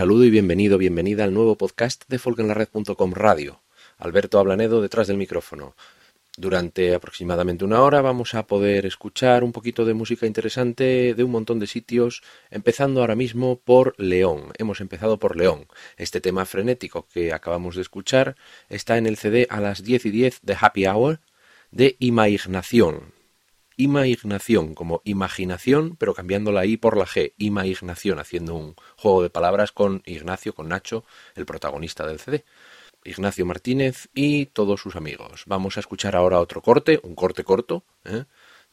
Saludo y bienvenido, bienvenida al nuevo podcast de folkenlared.com Radio. Alberto Ablanedo detrás del micrófono. Durante aproximadamente una hora vamos a poder escuchar un poquito de música interesante de un montón de sitios, empezando ahora mismo por León. Hemos empezado por León. Este tema frenético que acabamos de escuchar está en el CD a las 10 y 10 de Happy Hour de Imaginación, imaginación como imaginación, pero cambiando la I por la G, imaginación, haciendo un juego de palabras con Ignacio, con Nacho, el protagonista del CD. Ignacio Martínez y todos sus amigos. Vamos a escuchar ahora otro corte, un corte corto, ¿eh?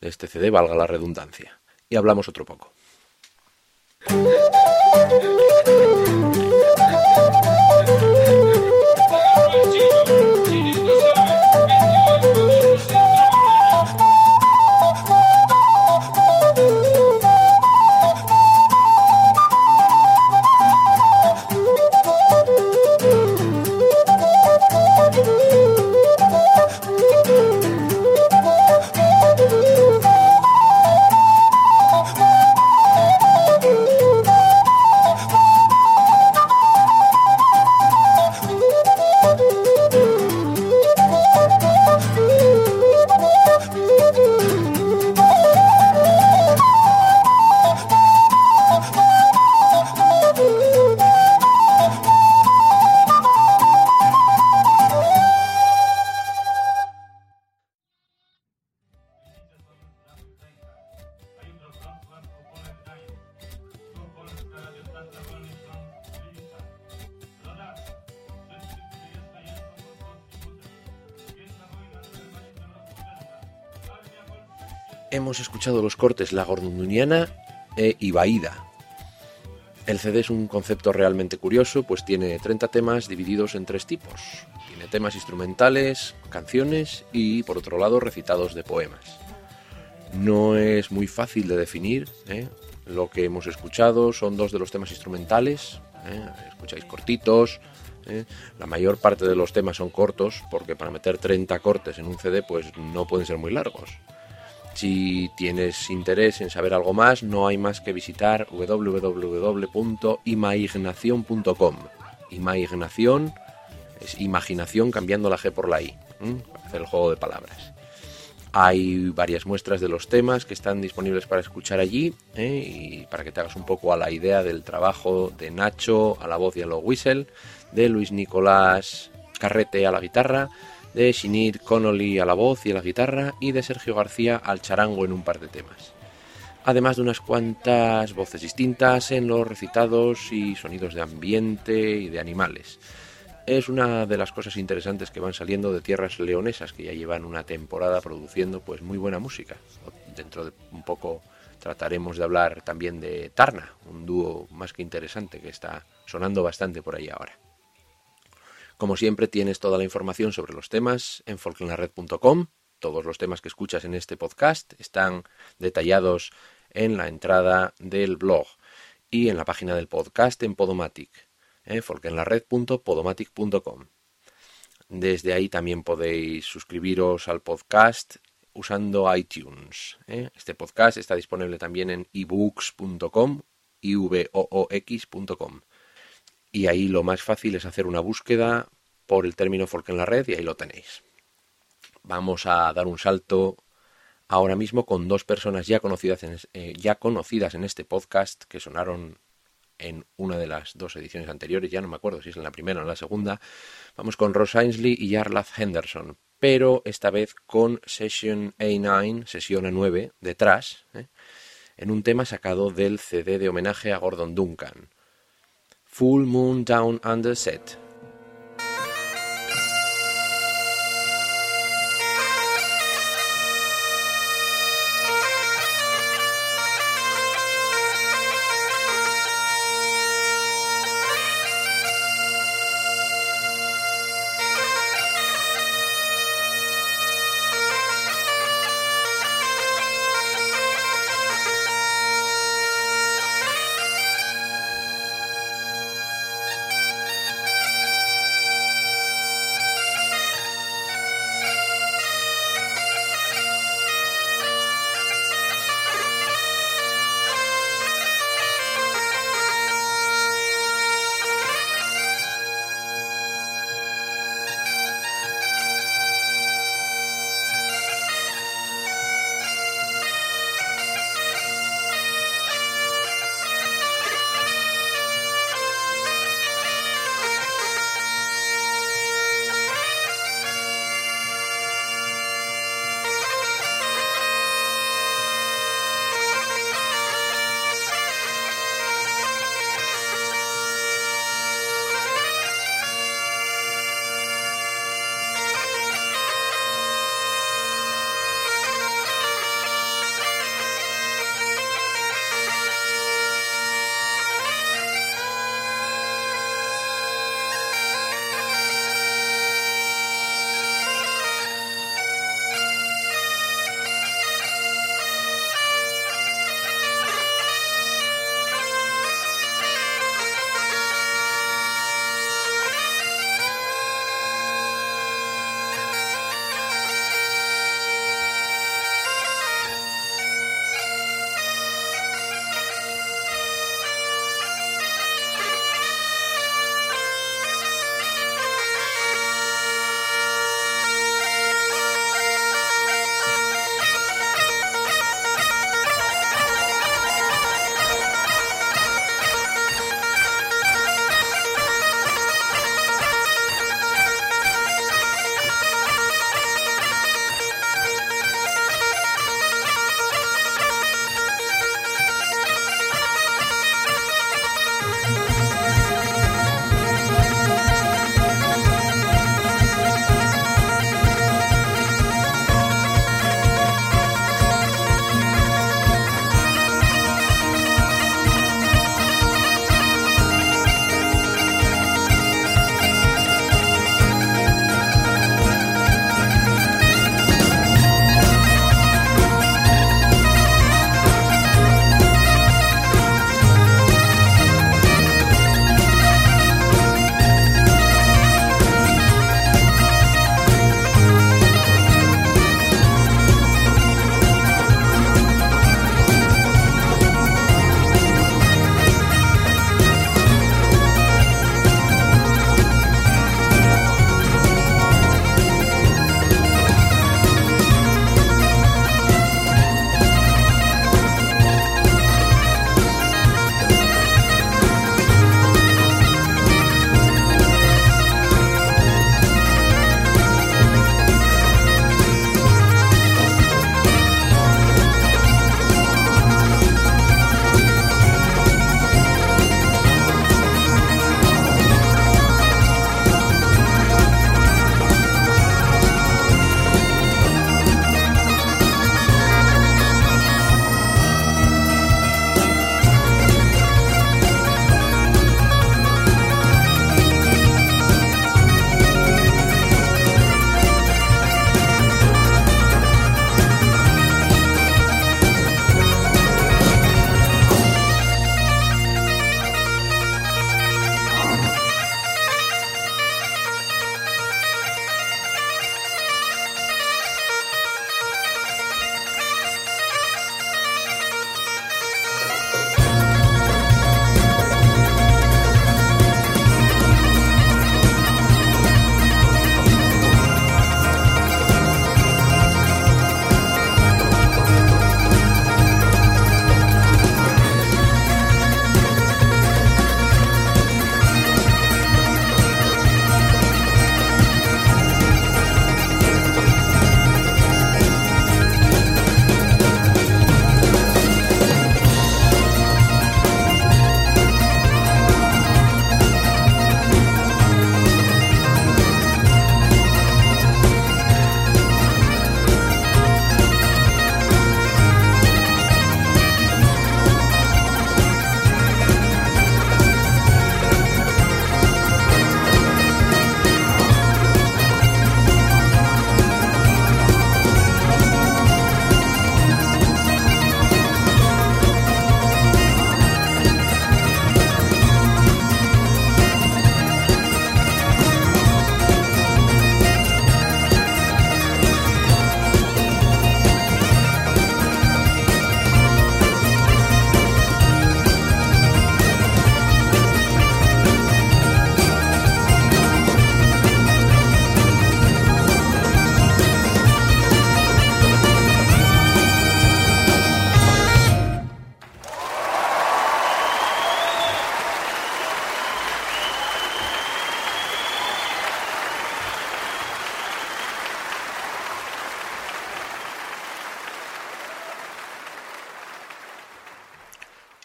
de este CD, valga la redundancia. Y hablamos otro poco. Cortes La Gordoniana e Ibaida. El CD es un concepto realmente curioso, pues tiene 30 temas divididos en tres tipos. Tiene temas instrumentales, canciones y, por otro lado, recitados de poemas. No es muy fácil de definir. ¿eh? Lo que hemos escuchado son dos de los temas instrumentales. ¿eh? Escucháis cortitos. ¿eh? La mayor parte de los temas son cortos, porque para meter 30 cortes en un CD, pues no pueden ser muy largos. Si tienes interés en saber algo más, no hay más que visitar www.imaginación.com. Imaginación es imaginación cambiando la G por la I, hacer el juego de palabras. Hay varias muestras de los temas que están disponibles para escuchar allí ¿eh? y para que te hagas un poco a la idea del trabajo de Nacho a la voz y a lo whistle, de Luis Nicolás Carrete a la guitarra, de Shinir Connolly a la voz y a la guitarra y de Sergio García al charango en un par de temas. Además de unas cuantas voces distintas en los recitados y sonidos de ambiente y de animales. Es una de las cosas interesantes que van saliendo de tierras leonesas que ya llevan una temporada produciendo pues muy buena música. Dentro de un poco trataremos de hablar también de Tarna, un dúo más que interesante que está sonando bastante por ahí ahora. Como siempre, tienes toda la información sobre los temas en folklanlared.com. Todos los temas que escuchas en este podcast están detallados en la entrada del blog y en la página del podcast en Podomatic, folkenlared.podomatic.com. Desde ahí también podéis suscribiros al podcast usando iTunes. ¿eh? Este podcast está disponible también en ebooks.com, ivoox.com. Y ahí lo más fácil es hacer una búsqueda por el término folk en la red y ahí lo tenéis. Vamos a dar un salto ahora mismo con dos personas ya conocidas en, eh, ya conocidas en este podcast que sonaron en una de las dos ediciones anteriores, ya no me acuerdo si es en la primera o en la segunda. Vamos con Ross Ainsley y Jarlath Henderson, pero esta vez con Session A9, sesión A9, detrás, ¿eh? en un tema sacado del CD de homenaje a Gordon Duncan. Full Moon Down Under Set.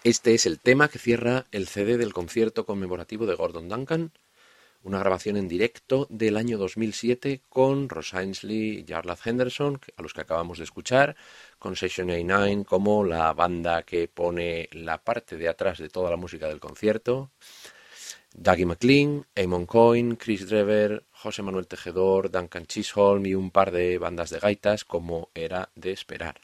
Este es el tema que cierra el CD del concierto conmemorativo de Gordon Duncan, una grabación en directo del año 2007 con Ross Ainsley y Jarlath Henderson, a los que acabamos de escuchar, con Session A9 como la banda que pone la parte de atrás de toda la música del concierto, Dougie McLean, Amon Coyne, Chris Drever, José Manuel Tejedor, Duncan Chisholm y un par de bandas de gaitas como era de esperar.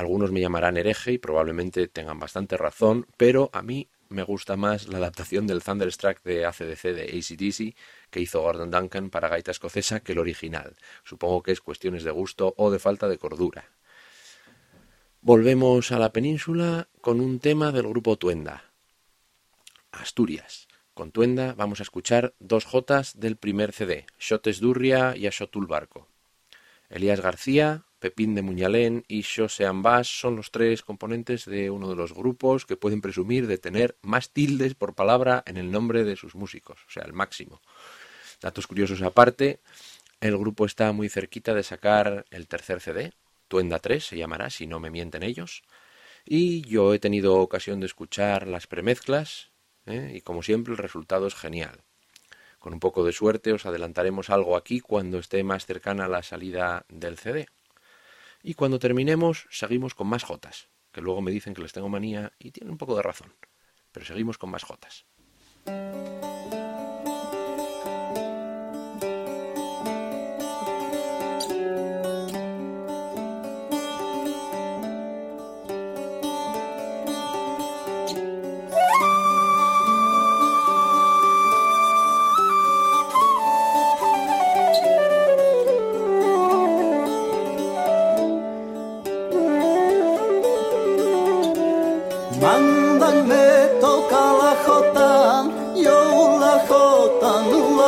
Algunos me llamarán hereje y probablemente tengan bastante razón, pero a mí me gusta más la adaptación del Thunderstruck de ACDC de ACDC que hizo Gordon Duncan para gaita escocesa que el original. Supongo que es cuestiones de gusto o de falta de cordura. Volvemos a la península con un tema del grupo Tuenda. Asturias. Con Tuenda vamos a escuchar dos jotas del primer CD, Shotes Durria y Ashotul Barco. Elías García, Pepín de Muñalén y José Ambas son los tres componentes de uno de los grupos que pueden presumir de tener más tildes por palabra en el nombre de sus músicos, o sea, el máximo. Datos curiosos aparte, el grupo está muy cerquita de sacar el tercer CD, Tuenda 3 se llamará, si no me mienten ellos, y yo he tenido ocasión de escuchar las premezclas, ¿eh? y como siempre el resultado es genial. Con un poco de suerte os adelantaremos algo aquí cuando esté más cercana la salida del CD. Y cuando terminemos, seguimos con más jotas, que luego me dicen que les tengo manía y tienen un poco de razón. Pero seguimos con más jotas.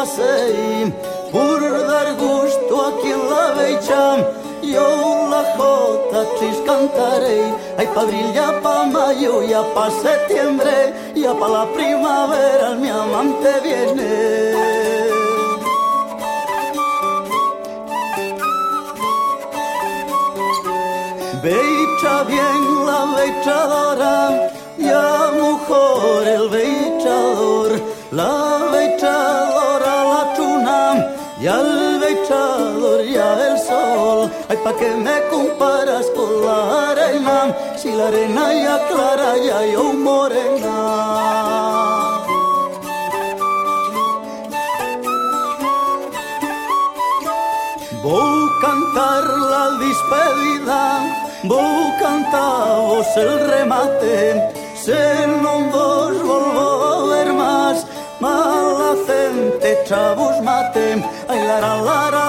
basayım Vururlar gusto a quien la beicham Yo la jota chis cantaré. Ay pa' abril ya pa' mayo ya pa' septiembre Ya pa' la primavera mi amante viene. Beicha bien la beichadora, ya mujer el beichador, la beichadora. i al vexador hi el sol. Ai, pa que me comparas con la arena, si la arena ja clara ja jo morena. Vou cantar la despedida, vou cantar-vos el remate, se non vos volvo a ver más, malacente, chavos matem, la la la la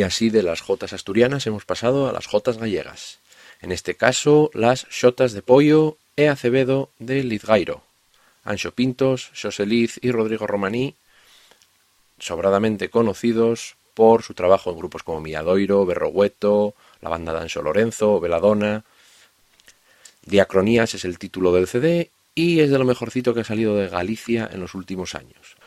Y así de las jotas asturianas hemos pasado a las jotas gallegas. En este caso, las shotas de pollo e Acevedo de Lizgairo. Ancho Pintos, Xosé Liz y Rodrigo Romaní, sobradamente conocidos por su trabajo en grupos como Miadoiro, Berrogueto, la banda de Ancho Lorenzo, Veladona. Diacronías es el título del CD y es de lo mejorcito que ha salido de Galicia en los últimos años.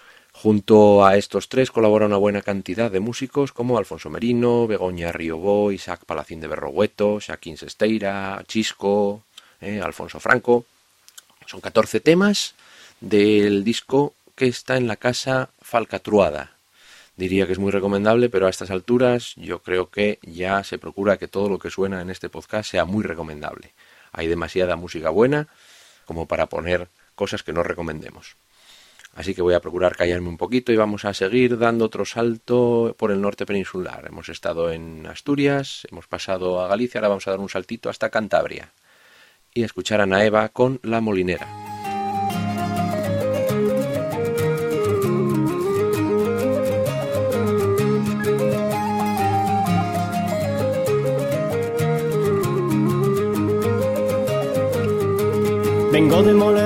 Junto a estos tres colabora una buena cantidad de músicos como Alfonso Merino, Begoña Riobó, Isaac Palacín de Berrogueto, Shaquín Sesteira, Chisco, eh, Alfonso Franco. Son 14 temas del disco que está en la casa Falcatruada. Diría que es muy recomendable, pero a estas alturas yo creo que ya se procura que todo lo que suena en este podcast sea muy recomendable. Hay demasiada música buena como para poner cosas que no recomendemos. Así que voy a procurar callarme un poquito y vamos a seguir dando otro salto por el norte peninsular. Hemos estado en Asturias, hemos pasado a Galicia, ahora vamos a dar un saltito hasta Cantabria y escuchar a Naeva con La Molinera. Vengo de moler,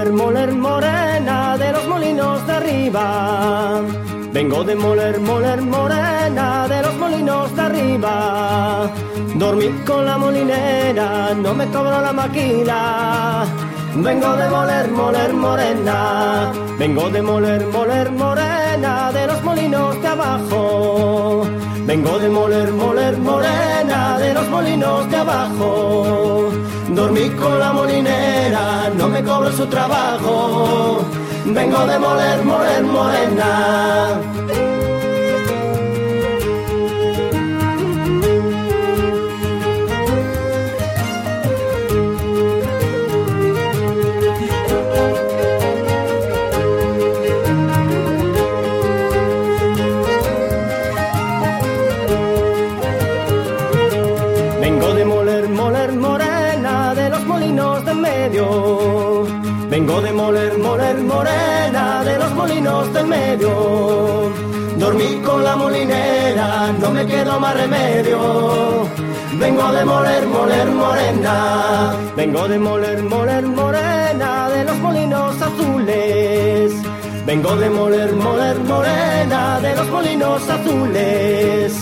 Vengo de moler, moler, morena de los molinos de arriba. Dormí con la molinera, no me cobró la maquila. Vengo de moler, moler, morena. Vengo de moler, moler, morena de los molinos de abajo. Vengo de moler, moler, morena de los molinos de abajo. Dormí con la molinera, no me cobro su trabajo. Vengo de moler, moler, morena. Dormí con la molinera, no me quedo más remedio. Vengo de moler, moler, morena. Vengo de moler, moler, morena de los molinos azules. Vengo de moler, moler, morena de los molinos azules.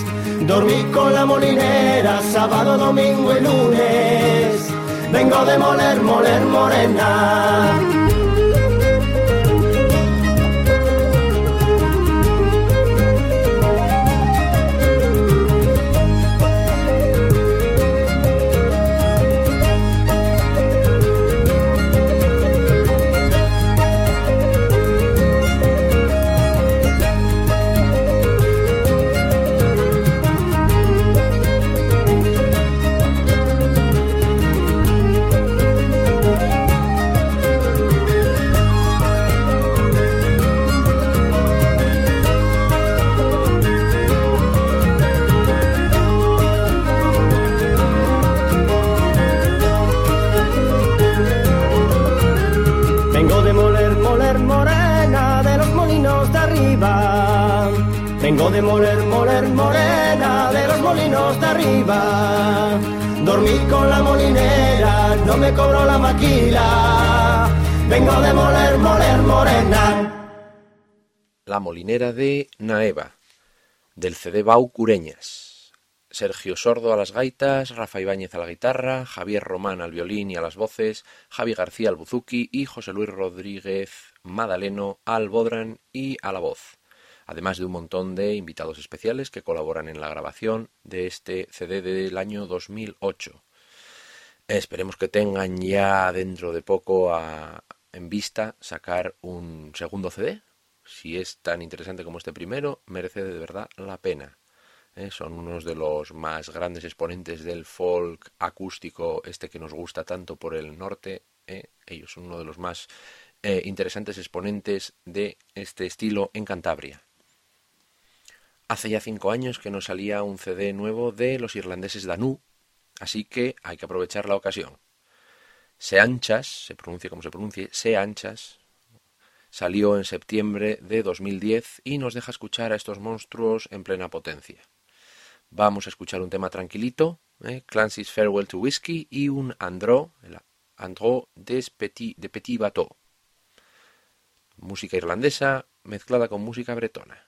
Dormí con la molinera sábado, domingo y lunes. Vengo de moler, moler, morena. Arriba. Dormí con la molinera, no me cobró la maquila. Vengo de moler, moler, morena. La molinera de Naeva, del CD Bau Cureñas. Sergio Sordo a las gaitas, Rafa Ibáñez a la guitarra, Javier Román al violín y a las voces, Javi García al buzuki y José Luis Rodríguez Madaleno al bodran y a la voz. Además de un montón de invitados especiales que colaboran en la grabación de este CD del año 2008. Esperemos que tengan ya dentro de poco en vista sacar un segundo CD. Si es tan interesante como este primero, merece de verdad la pena. ¿eh? Son unos de los más grandes exponentes del folk acústico, este que nos gusta tanto por el norte. ¿eh? Ellos son uno de los más eh, interesantes exponentes de este estilo en Cantabria. Hace ya cinco años que no salía un CD nuevo de los irlandeses Danú, así que hay que aprovechar la ocasión. Se Anchas, se pronuncia como se pronuncie, Se Anchas, salió en septiembre de 2010 y nos deja escuchar a estos monstruos en plena potencia. Vamos a escuchar un tema tranquilito, ¿eh? Clancy's Farewell to Whiskey y un Andro, el Andro des de Petit Bateau. Música irlandesa mezclada con música bretona.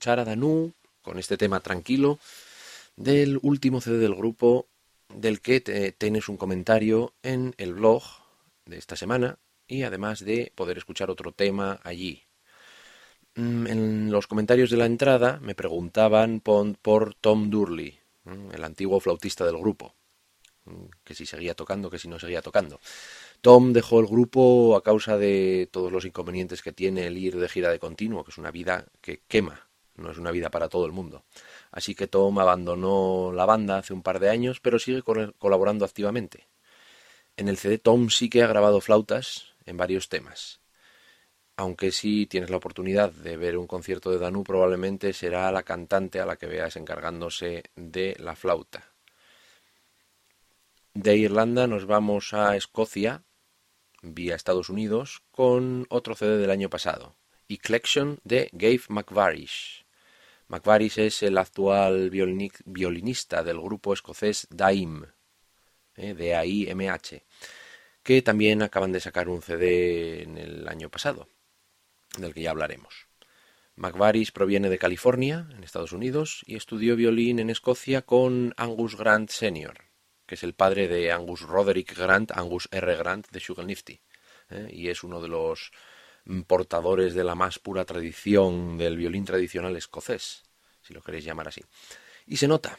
Escuchar a Danu con este tema tranquilo del último CD del grupo del que tienes un comentario en el blog de esta semana y además de poder escuchar otro tema allí. Mm, en los comentarios de la entrada me preguntaban por, Tom Durley, el antiguo flautista del grupo, mm, que si seguía tocando, que si no seguía tocando. Tom dejó el grupo a causa de todos los inconvenientes que tiene el ir de gira de continuo, que es una vida que quema, no es una vida para todo el mundo. Así que Tom abandonó la banda hace un par de años, pero sigue colaborando activamente. En el CD Tom sí que ha grabado flautas en varios temas. Aunque si tienes la oportunidad de ver un concierto de Danu, probablemente será la cantante a la que veas encargándose de la flauta. De Irlanda nos vamos a Escocia, vía Estados Unidos, con otro CD del año pasado, y Collection de Gabe McVarish. McVarish es el actual violinista del grupo escocés Daim, eh, de AIMH, que también acaban de sacar un CD en el año pasado, del que ya hablaremos. McVarish proviene de California, en Estados Unidos, y estudió violín en Escocia con Angus Grant Sr., que es el padre de Angus Roderick Grant, Angus R. Grant de Sugar Nifty, eh, y es uno de los portadores de la más pura tradición del violín tradicional escocés, si lo queréis llamar así. Y se nota.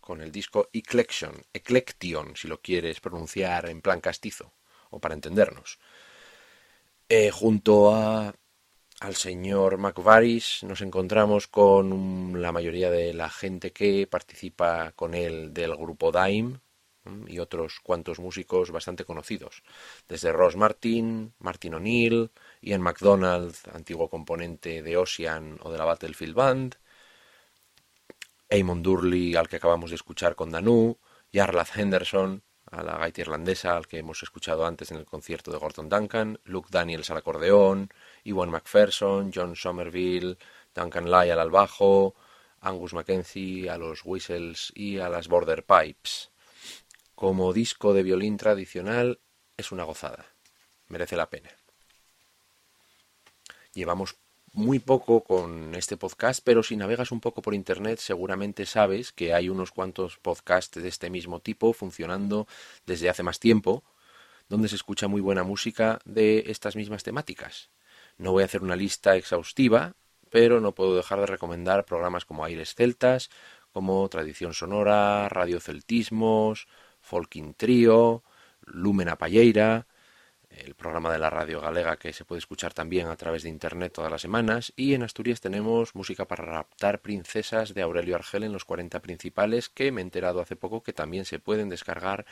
Con el disco Eclection, Eclection, si lo quieres pronunciar en plan castizo, o para entendernos. Eh, junto a, al señor McVarish nos encontramos con la mayoría de la gente que participa con él del grupo Dime y otros cuantos músicos bastante conocidos, desde Ross Martin, Martin O'Neill, Ian McDonald, antiguo componente de Ocean o de la Battlefield Band, Eamon Durley, al que acabamos de escuchar con Danu, Jarlath Henderson, a la gaita irlandesa, al que hemos escuchado antes en el concierto de Gordon Duncan, Luke Daniels al acordeón, Iwan McPherson, John Somerville, Duncan Lyle al bajo, Angus Mackenzie a los whistles y a las border pipes. Como disco de violín tradicional es una gozada, merece la pena. Llevamos muy poco con este podcast, pero si navegas un poco por internet seguramente sabes que hay unos cuantos podcasts de este mismo tipo funcionando desde hace más tiempo, donde se escucha muy buena música de estas mismas temáticas. No voy a hacer una lista exhaustiva, pero no puedo dejar de recomendar programas como Aires Celtas, como Tradición Sonora, Radio Celtismos, Folking Trio, Lumen Palleira, el programa de la radio galega que se puede escuchar también a través de internet todas las semanas. Y en Asturias tenemos música para raptar princesas de Aurelio Argel en los 40 principales que me he enterado hace poco que también se pueden descargar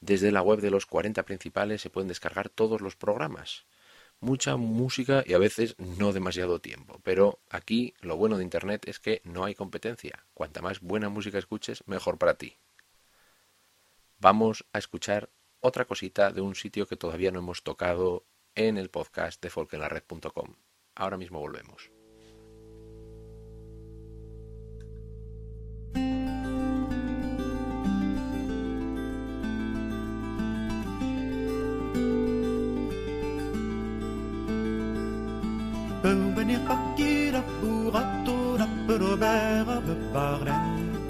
desde la web de los 40 principales se pueden descargar todos los programas. Mucha música y a veces no demasiado tiempo. Pero aquí lo bueno de internet es que no hay competencia. Cuanta más buena música escuches mejor para ti. Vamos a escuchar otra cosita de un sitio que todavía no hemos tocado en el podcast de folkenlared.com. Ahora mismo volvemos.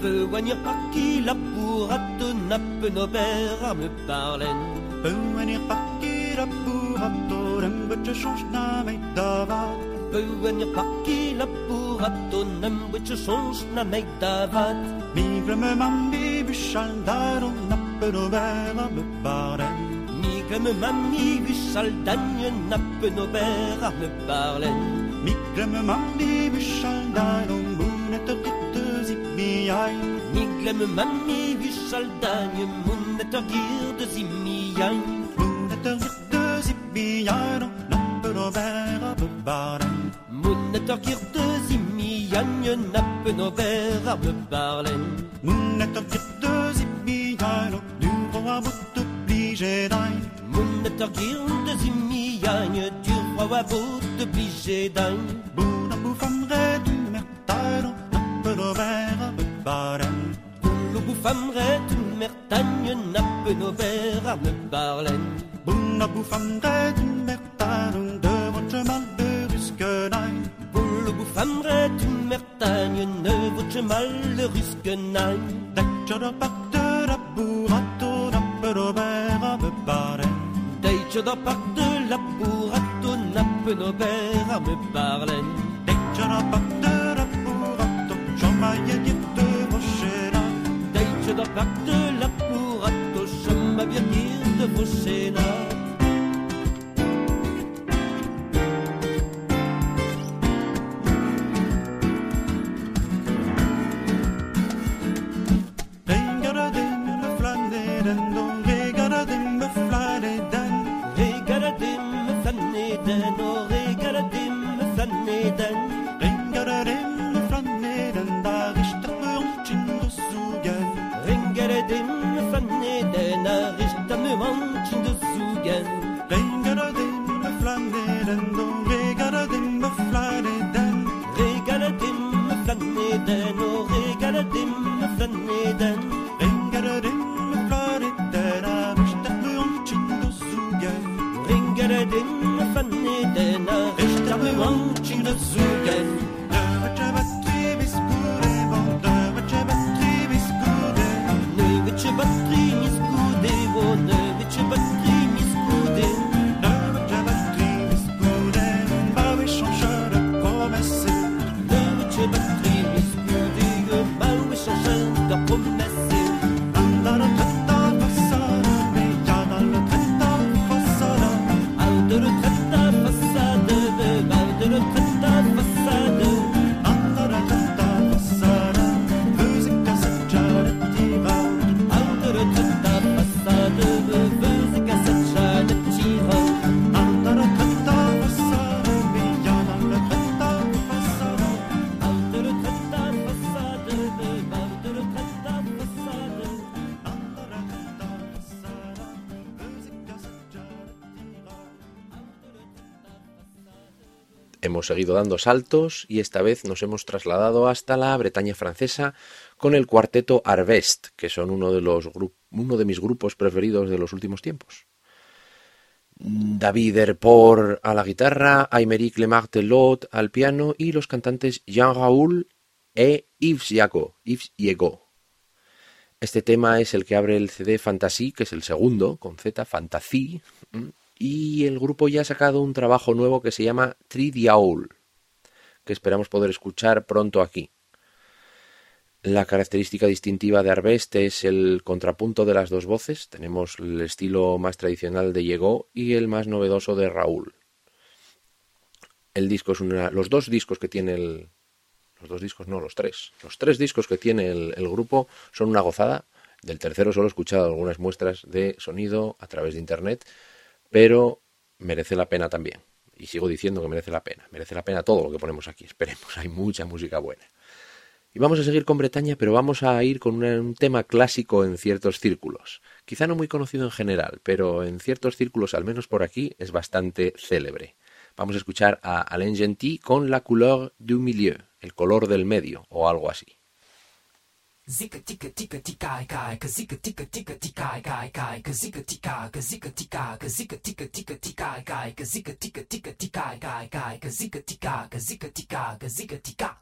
nappe, wanneer pakkie lapoer, at nappe nober me parlen. Peu wanneer la lapoer, at orem betje change na me davat. Peu wanneer la lapoer, at orem betje change na me davat. Mi glemme mammi bushal daron nappe nober me parlen. Mi glemme mammi bushal danje nappe nober me parlen. Mi glemme mammi bushal daron me tot zimiaj Miglem mami wiszaldanie Muneter gir de zimiaj Muneter gir de zimiaj No vera bebara Muneter gir de vera gir de zimiaj No duro a bout obligé daj Muneter gir de zimiaj Duro a bout obligé daj Baden, Bullobufam, Red, Mertagne, Nappenover, Arne Barlen. Bullobufam, Red, Mertagne, de Rochemal, de Ruskenein. Bullobufam, Red, Mertagne, ne Rochemal, de Ruskenein. Dacchador, Pacte, la Bourato, Nappenover, Arne Barlen. Dacchador, Pacte, la Bourato, Nappenover, Arne Barlen. Dacchador, Pacte, la Bourato, Jean-Marie, da pacte la purat o som aviatir de vos seguido dando saltos y esta vez nos hemos trasladado hasta la Bretaña francesa con el cuarteto Arvest, que son uno de, los uno de mis grupos preferidos de los últimos tiempos. David Erpor a la guitarra, Aymeric Lemartelot al piano y los cantantes Jean Raoul e Yves Yago, Yves. Este tema es el que abre el CD Fantasy, que es el segundo, con Z, Fantasy, y el grupo ya ha sacado un trabajo nuevo que se llama Tridiaul, que esperamos poder escuchar pronto aquí. La característica distintiva de Arbeste es el contrapunto de las dos voces. Tenemos el estilo más tradicional de Llegó y el más novedoso de Raúl. El disco es una, los dos discos que tiene el, los dos discos, no, los tres. Los tres discos que tiene el, el grupo son una gozada. Del tercero solo he escuchado algunas muestras de sonido a través de internet, pero merece la pena también. Y sigo diciendo que merece la pena. Merece la pena todo lo que ponemos aquí. Esperemos, hay mucha música buena. Y vamos a seguir con Bretaña, pero vamos a ir con un tema clásico en ciertos círculos. Quizá no muy conocido en general, pero en ciertos círculos, al menos por aquí, es bastante célebre. Vamos a escuchar a Alain Gentil con La couleur du milieu, el color del medio, o algo así. Zika tika tika tika kai ka zika tika tika tika kai kai ka zika tika ka zika tika ka zika tika tika tika kai ka zika tika tika tika kai kai ka zika tika ka zika tika ka zika tika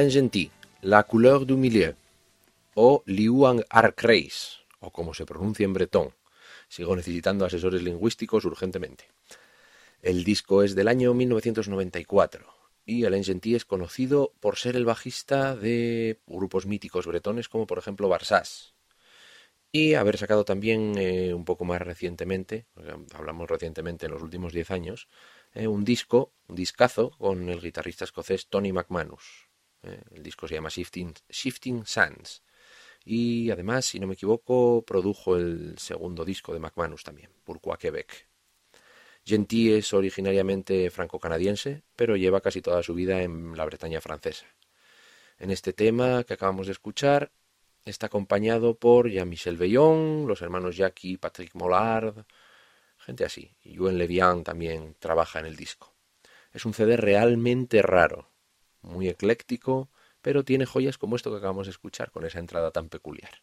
Alain Gentil, La couleur du milieu, o Liuan Arcreis, o como se pronuncia en bretón. Sigo necesitando asesores lingüísticos urgentemente. El disco es del año 1994 y Alain Gentil es conocido por ser el bajista de grupos míticos bretones como por ejemplo Barsás y haber sacado también eh, un poco más recientemente, hablamos recientemente en los últimos 10 años, eh, un disco, un discazo con el guitarrista escocés Tony McManus. Eh, el disco se llama Shifting, Sands. Y además, si no me equivoco, produjo el segundo disco de McManus también, Pourquoi Quebec. Gentil es originariamente franco-canadiense, pero lleva casi toda su vida en la Bretaña francesa. En este tema que acabamos de escuchar, está acompañado por Jean-Michel Veillon, los hermanos Jackie Patrick Mollard, gente así. Y Yuen Levian también trabaja en el disco. Es un CD realmente raro, muy ecléctico, pero tiene joyas como esto que acabamos de escuchar, con esa entrada tan peculiar.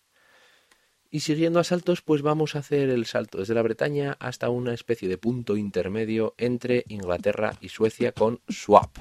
Y siguiendo a saltos, pues vamos a hacer el salto desde la Bretaña hasta una especie de punto intermedio entre Inglaterra y Suecia con Swap.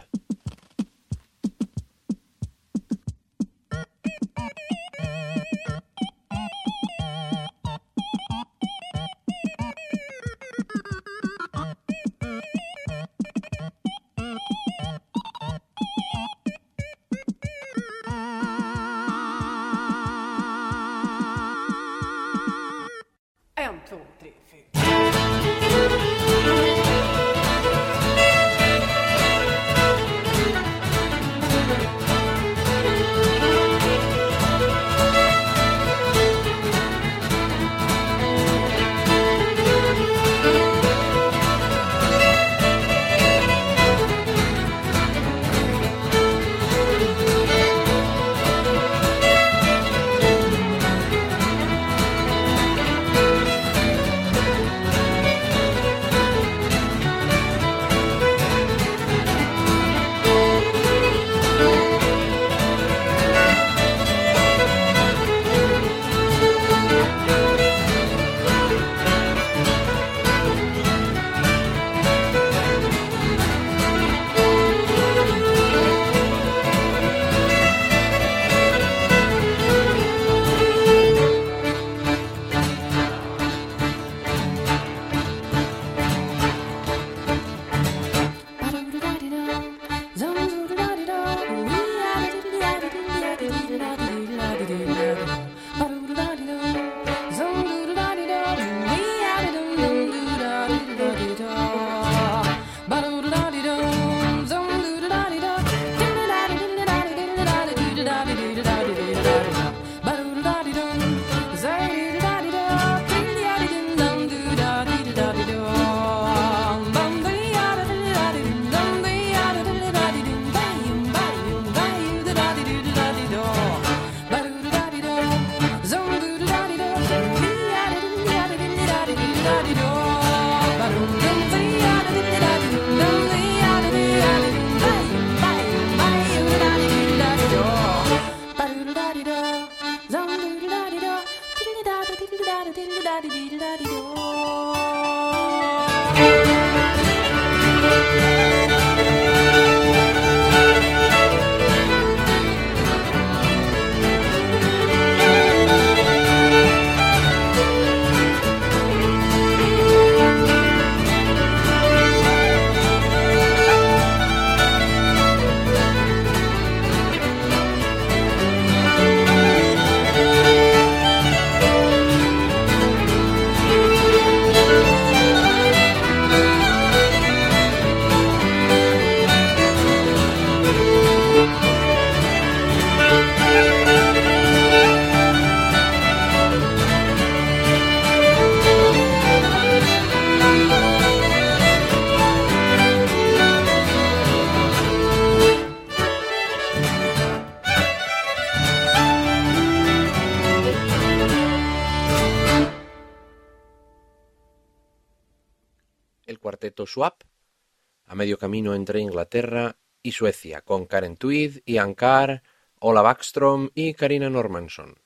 Medio camino entre Inglaterra y Suecia, con Karen Tweed, Ian Carr, Ola Backstrom y Karina Normanson.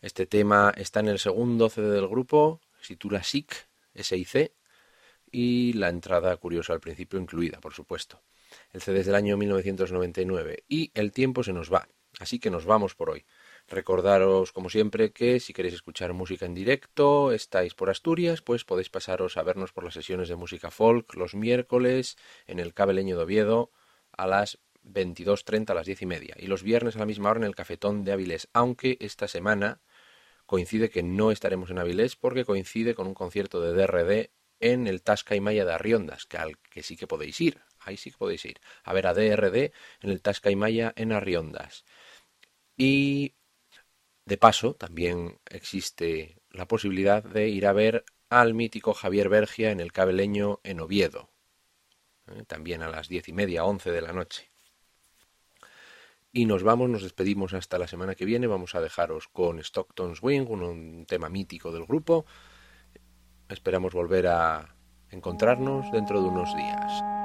Este tema está en el segundo CD del grupo, se titula SIC, S-I-C, y la entrada curiosa al principio incluida, por supuesto. El CD es del año 1999 y el tiempo se nos va, así que nos vamos por hoy. Recordaros, como siempre, que si queréis escuchar música en directo, estáis por Asturias, pues podéis pasaros a vernos por las sesiones de música folk los miércoles en el Cabeleño de Oviedo a las 22.30 a las 10 y media y los viernes a la misma hora en el Cafetón de Avilés, aunque esta semana coincide que no estaremos en Avilés porque coincide con un concierto de DRD en el Tasca y Maya de Arriondas, que al que sí que podéis ir, ahí sí que podéis ir, a ver a DRD en el Tasca y Maya en Arriondas. Y de paso, también existe la posibilidad de ir a ver al mítico Javier Bergia en el Cabeleño en Oviedo, ¿eh? también a las diez y media, once de la noche. Y nos vamos, nos despedimos hasta la semana que viene. Vamos a dejaros con Stockton's Wing, un, un tema mítico del grupo. Esperamos volver a encontrarnos dentro de unos días.